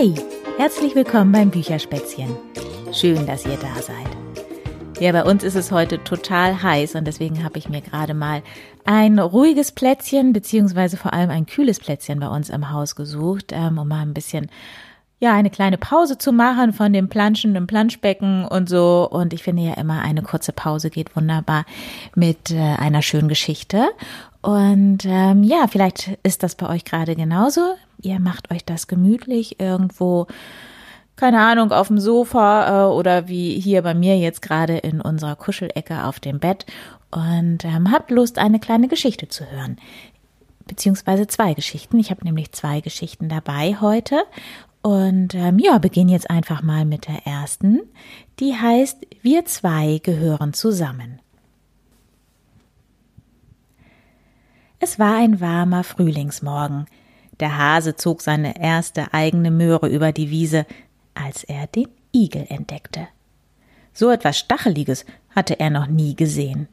Hey, herzlich willkommen beim Bücherspätzchen. Schön, dass ihr da seid. Ja, bei uns ist es heute total heiß und deswegen habe ich mir gerade mal ein ruhiges Plätzchen beziehungsweise vor allem ein kühles Plätzchen bei uns im Haus gesucht, ähm, um mal ein bisschen ja, eine kleine Pause zu machen von dem planschenden Planschbecken und so. Und ich finde ja immer, eine kurze Pause geht wunderbar mit äh, einer schönen Geschichte. Und ähm, ja, vielleicht ist das bei euch gerade genauso. Ihr macht euch das gemütlich irgendwo, keine Ahnung, auf dem Sofa äh, oder wie hier bei mir jetzt gerade in unserer Kuschelecke auf dem Bett und ähm, habt Lust, eine kleine Geschichte zu hören beziehungsweise zwei Geschichten. Ich habe nämlich zwei Geschichten dabei heute und ähm, ja, beginne jetzt einfach mal mit der ersten. Die heißt Wir zwei gehören zusammen. Es war ein warmer Frühlingsmorgen. Der Hase zog seine erste eigene Möhre über die Wiese, als er den Igel entdeckte. So etwas Stacheliges hatte er noch nie gesehen.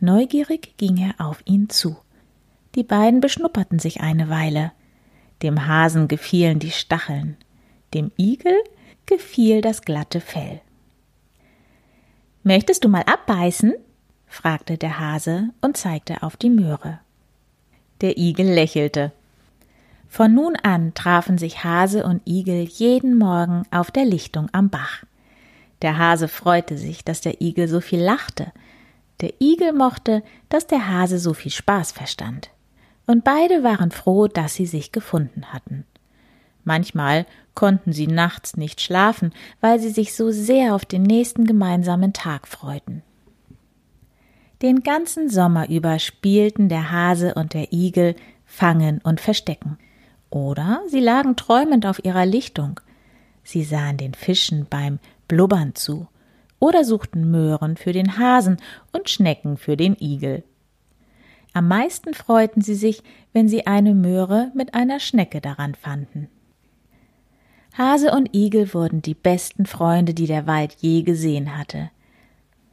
Neugierig ging er auf ihn zu. Die beiden beschnupperten sich eine Weile. Dem Hasen gefielen die Stacheln. Dem Igel gefiel das glatte Fell. Möchtest du mal abbeißen? fragte der Hase und zeigte auf die Möhre. Der Igel lächelte. Von nun an trafen sich Hase und Igel jeden Morgen auf der Lichtung am Bach. Der Hase freute sich, dass der Igel so viel lachte. Der Igel mochte, dass der Hase so viel Spaß verstand. Und beide waren froh, dass sie sich gefunden hatten. Manchmal konnten sie nachts nicht schlafen, weil sie sich so sehr auf den nächsten gemeinsamen Tag freuten. Den ganzen Sommer über spielten der Hase und der Igel Fangen und Verstecken. Oder sie lagen träumend auf ihrer Lichtung. Sie sahen den Fischen beim Blubbern zu oder suchten Möhren für den Hasen und Schnecken für den Igel. Am meisten freuten sie sich, wenn sie eine Möhre mit einer Schnecke daran fanden. Hase und Igel wurden die besten Freunde, die der Wald je gesehen hatte.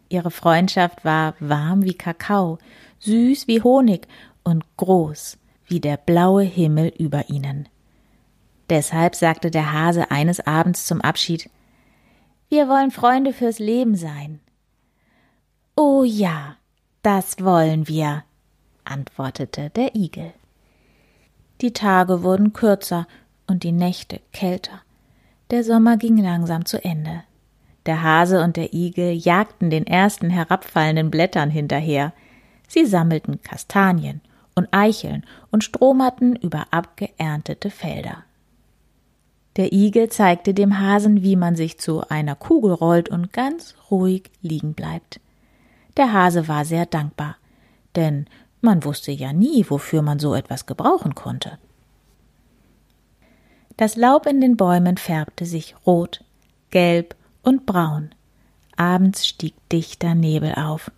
Ihre Freundschaft war warm wie Kakao, süß wie Honig und groß wie der blaue Himmel über ihnen. Deshalb sagte der Hase eines Abends zum Abschied Wir wollen Freunde fürs Leben sein. Oh ja, das wollen wir, antwortete der Igel. Die Tage wurden kürzer und die Nächte kälter. Der Sommer ging langsam zu Ende. Der Hase und der Igel jagten den ersten herabfallenden Blättern hinterher. Sie sammelten Kastanien und Eicheln und stromerten über abgeerntete Felder. Der Igel zeigte dem Hasen, wie man sich zu einer Kugel rollt und ganz ruhig liegen bleibt. Der Hase war sehr dankbar, denn man wusste ja nie, wofür man so etwas gebrauchen konnte. Das Laub in den Bäumen färbte sich rot, gelb und braun. Abends stieg dichter Nebel auf.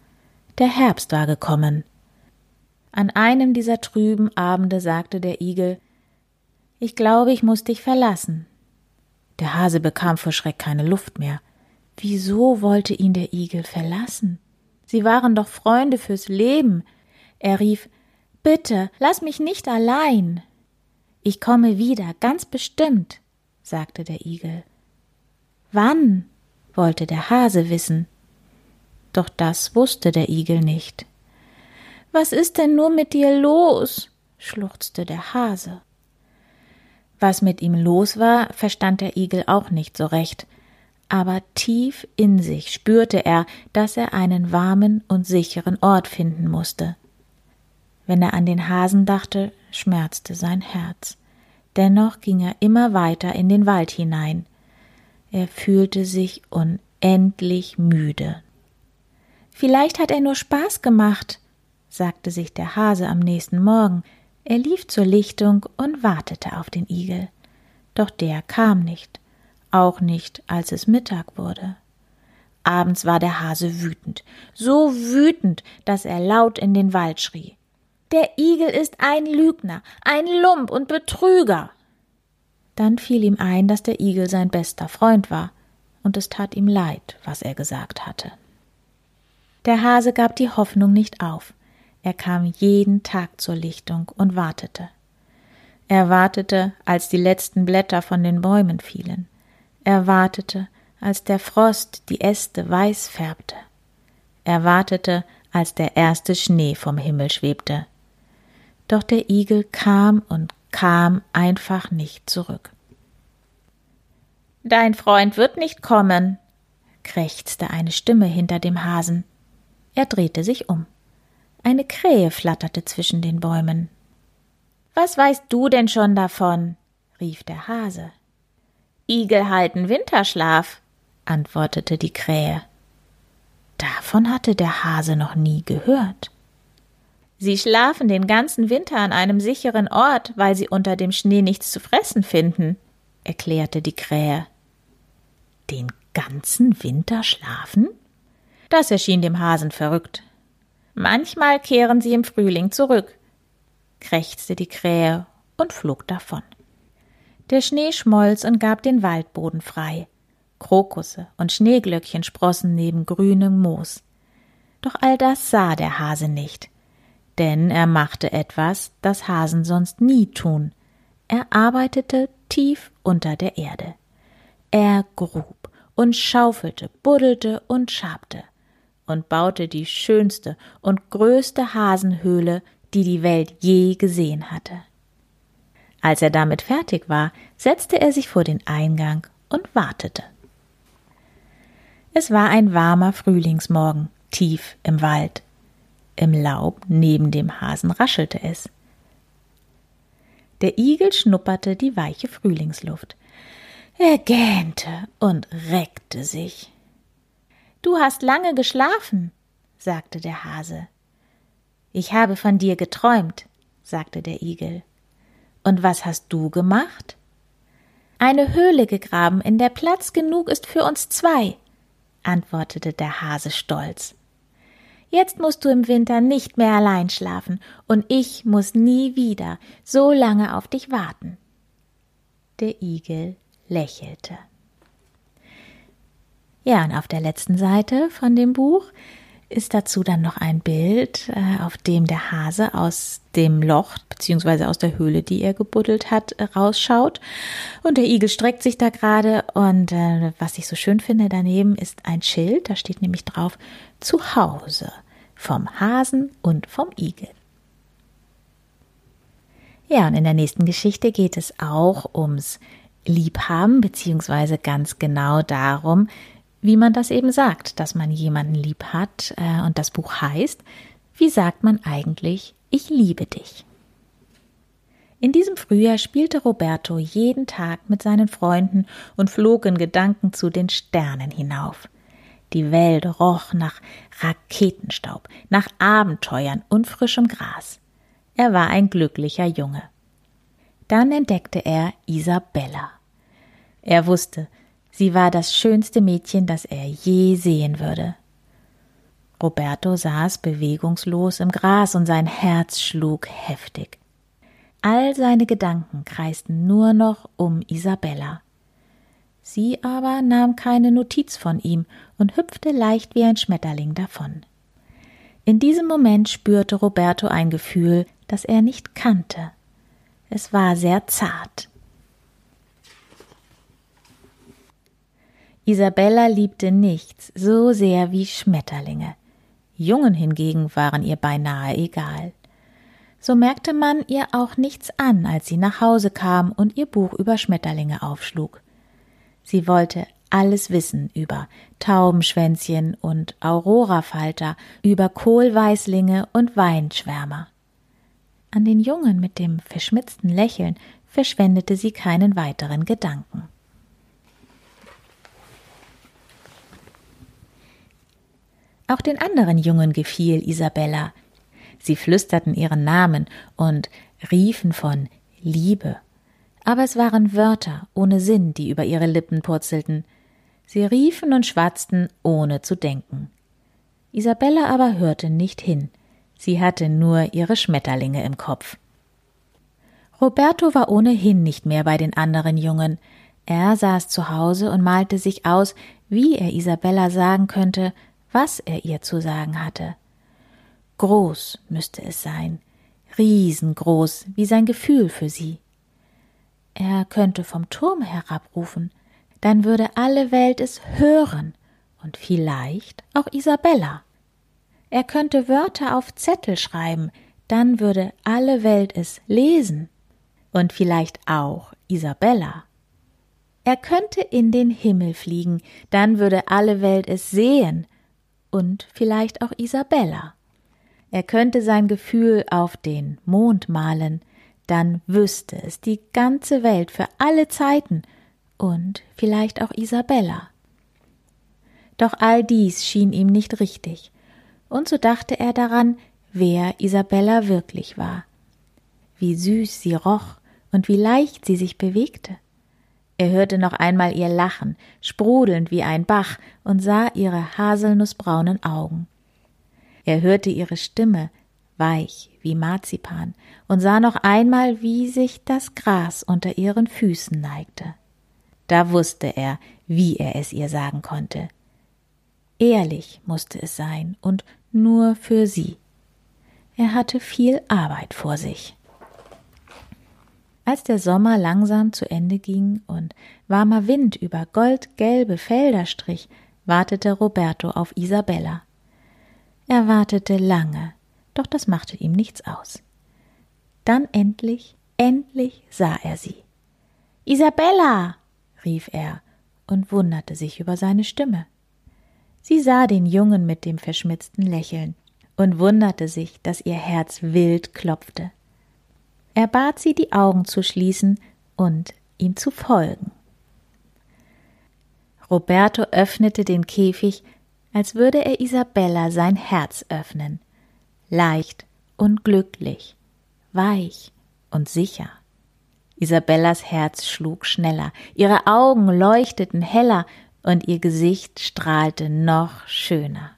Der Herbst war gekommen. An einem dieser trüben Abende sagte der Igel Ich glaube, ich muss dich verlassen. Der Hase bekam vor Schreck keine Luft mehr. Wieso wollte ihn der Igel verlassen? Sie waren doch Freunde fürs Leben. Er rief Bitte, lass mich nicht allein. Ich komme wieder, ganz bestimmt, sagte der Igel. Wann? Wollte der Hase wissen. Doch das wusste der Igel nicht. Was ist denn nur mit dir los? schluchzte der Hase. Was mit ihm los war, verstand der Igel auch nicht so recht, aber tief in sich spürte er, dass er einen warmen und sicheren Ort finden musste. Wenn er an den Hasen dachte, schmerzte sein Herz. Dennoch ging er immer weiter in den Wald hinein. Er fühlte sich unendlich müde. Vielleicht hat er nur Spaß gemacht, sagte sich der Hase am nächsten Morgen. Er lief zur Lichtung und wartete auf den Igel. Doch der kam nicht, auch nicht, als es Mittag wurde. Abends war der Hase wütend, so wütend, dass er laut in den Wald schrie. Der Igel ist ein Lügner, ein Lump und Betrüger. Dann fiel ihm ein, dass der Igel sein bester Freund war, und es tat ihm leid, was er gesagt hatte. Der Hase gab die Hoffnung nicht auf. Er kam jeden Tag zur Lichtung und wartete. Er wartete, als die letzten Blätter von den Bäumen fielen. Er wartete, als der Frost die Äste weiß färbte. Er wartete, als der erste Schnee vom Himmel schwebte. Doch der Igel kam und kam einfach nicht zurück. Dein Freund wird nicht kommen, krächzte eine Stimme hinter dem Hasen. Er drehte sich um. Eine Krähe flatterte zwischen den Bäumen. Was weißt du denn schon davon? rief der Hase. Igel halten Winterschlaf, antwortete die Krähe. Davon hatte der Hase noch nie gehört. Sie schlafen den ganzen Winter an einem sicheren Ort, weil sie unter dem Schnee nichts zu fressen finden, erklärte die Krähe. Den ganzen Winter schlafen? Das erschien dem Hasen verrückt. Manchmal kehren sie im Frühling zurück, krächzte die Krähe und flog davon. Der Schnee schmolz und gab den Waldboden frei. Krokusse und Schneeglöckchen sprossen neben grünem Moos. Doch all das sah der Hase nicht, denn er machte etwas, das Hasen sonst nie tun. Er arbeitete tief unter der Erde. Er grub und schaufelte, buddelte und schabte und baute die schönste und größte Hasenhöhle, die die Welt je gesehen hatte. Als er damit fertig war, setzte er sich vor den Eingang und wartete. Es war ein warmer Frühlingsmorgen, tief im Wald. Im Laub neben dem Hasen raschelte es. Der Igel schnupperte die weiche Frühlingsluft. Er gähnte und reckte sich. Du hast lange geschlafen, sagte der Hase. Ich habe von dir geträumt, sagte der Igel. Und was hast du gemacht? Eine Höhle gegraben, in der Platz genug ist für uns zwei, antwortete der Hase stolz. Jetzt musst du im Winter nicht mehr allein schlafen, und ich muss nie wieder so lange auf dich warten. Der Igel lächelte. Ja, und auf der letzten Seite von dem Buch ist dazu dann noch ein Bild, äh, auf dem der Hase aus dem Loch beziehungsweise aus der Höhle, die er gebuddelt hat, rausschaut. Und der Igel streckt sich da gerade. Und äh, was ich so schön finde daneben ist ein Schild. Da steht nämlich drauf zu Hause vom Hasen und vom Igel. Ja, und in der nächsten Geschichte geht es auch ums Liebhaben beziehungsweise ganz genau darum, wie man das eben sagt, dass man jemanden lieb hat. Äh, und das Buch heißt, wie sagt man eigentlich, ich liebe dich? In diesem Frühjahr spielte Roberto jeden Tag mit seinen Freunden und flog in Gedanken zu den Sternen hinauf. Die Welt roch nach Raketenstaub, nach Abenteuern und frischem Gras. Er war ein glücklicher Junge. Dann entdeckte er Isabella. Er wusste, Sie war das schönste Mädchen, das er je sehen würde. Roberto saß bewegungslos im Gras und sein Herz schlug heftig. All seine Gedanken kreisten nur noch um Isabella. Sie aber nahm keine Notiz von ihm und hüpfte leicht wie ein Schmetterling davon. In diesem Moment spürte Roberto ein Gefühl, das er nicht kannte. Es war sehr zart, Isabella liebte nichts so sehr wie Schmetterlinge. Jungen hingegen waren ihr beinahe egal. So merkte man ihr auch nichts an, als sie nach Hause kam und ihr Buch über Schmetterlinge aufschlug. Sie wollte alles wissen über Taubenschwänzchen und Aurorafalter, über Kohlweißlinge und Weinschwärmer. An den Jungen mit dem verschmitzten Lächeln verschwendete sie keinen weiteren Gedanken. Auch den anderen Jungen gefiel Isabella. Sie flüsterten ihren Namen und riefen von Liebe. Aber es waren Wörter ohne Sinn, die über ihre Lippen purzelten. Sie riefen und schwatzten, ohne zu denken. Isabella aber hörte nicht hin. Sie hatte nur ihre Schmetterlinge im Kopf. Roberto war ohnehin nicht mehr bei den anderen Jungen. Er saß zu Hause und malte sich aus, wie er Isabella sagen könnte, was er ihr zu sagen hatte. Groß müsste es sein, riesengroß wie sein Gefühl für sie, Er könnte vom Turm herabrufen, dann würde alle Welt es hören. Und vielleicht auch Isabella. Er könnte Wörter auf Zettel schreiben, dann würde alle Welt es lesen. Und vielleicht auch Isabella. Er könnte in den Himmel fliegen, dann würde alle Welt es sehen. Und vielleicht auch Isabella. Er könnte sein Gefühl auf den Mond malen, dann wüsste es die ganze Welt für alle Zeiten und vielleicht auch Isabella. Doch all dies schien ihm nicht richtig, und so dachte er daran, wer Isabella wirklich war, wie süß sie roch und wie leicht sie sich bewegte. Er hörte noch einmal ihr Lachen, sprudelnd wie ein Bach, und sah ihre haselnussbraunen Augen. Er hörte ihre Stimme, weich wie Marzipan, und sah noch einmal, wie sich das Gras unter ihren Füßen neigte. Da wusste er, wie er es ihr sagen konnte. Ehrlich musste es sein und nur für sie. Er hatte viel Arbeit vor sich. Als der Sommer langsam zu Ende ging und warmer Wind über goldgelbe Felder strich, wartete Roberto auf Isabella. Er wartete lange, doch das machte ihm nichts aus. Dann endlich, endlich sah er sie. Isabella, rief er und wunderte sich über seine Stimme. Sie sah den Jungen mit dem verschmitzten Lächeln und wunderte sich, dass ihr Herz wild klopfte. Er bat sie, die Augen zu schließen und ihm zu folgen. Roberto öffnete den Käfig, als würde er Isabella sein Herz öffnen, leicht und glücklich, weich und sicher. Isabellas Herz schlug schneller, ihre Augen leuchteten heller und ihr Gesicht strahlte noch schöner.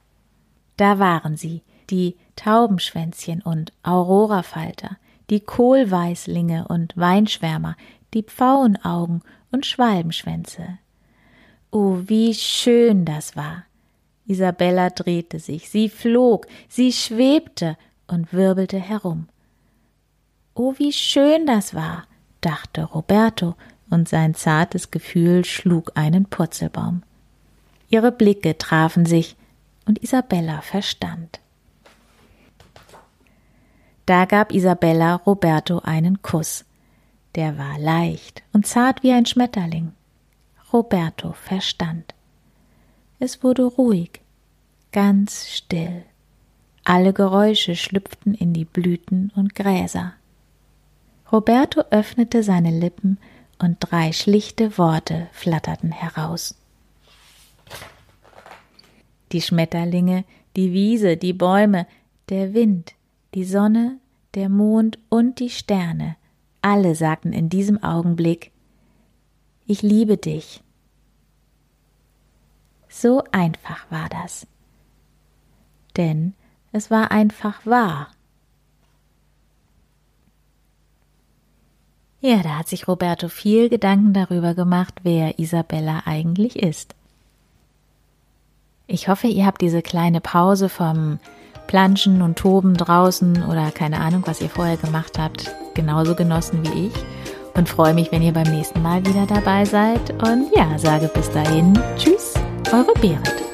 Da waren sie, die Taubenschwänzchen und Aurorafalter, die Kohlweißlinge und Weinschwärmer, die Pfauenaugen und Schwalbenschwänze. Oh, wie schön das war. Isabella drehte sich, sie flog, sie schwebte und wirbelte herum. Oh, wie schön das war, dachte Roberto, und sein zartes Gefühl schlug einen Purzelbaum. Ihre Blicke trafen sich, und Isabella verstand. Da gab Isabella Roberto einen Kuss. Der war leicht und zart wie ein Schmetterling. Roberto verstand. Es wurde ruhig, ganz still. Alle Geräusche schlüpften in die Blüten und Gräser. Roberto öffnete seine Lippen und drei schlichte Worte flatterten heraus. Die Schmetterlinge, die Wiese, die Bäume, der Wind, die Sonne, der Mond und die Sterne, alle sagten in diesem Augenblick Ich liebe dich. So einfach war das. Denn es war einfach wahr. Ja, da hat sich Roberto viel Gedanken darüber gemacht, wer Isabella eigentlich ist. Ich hoffe, ihr habt diese kleine Pause vom Planschen und Toben draußen oder keine Ahnung, was ihr vorher gemacht habt, genauso genossen wie ich. Und freue mich, wenn ihr beim nächsten Mal wieder dabei seid. Und ja, sage bis dahin, tschüss, eure Berit.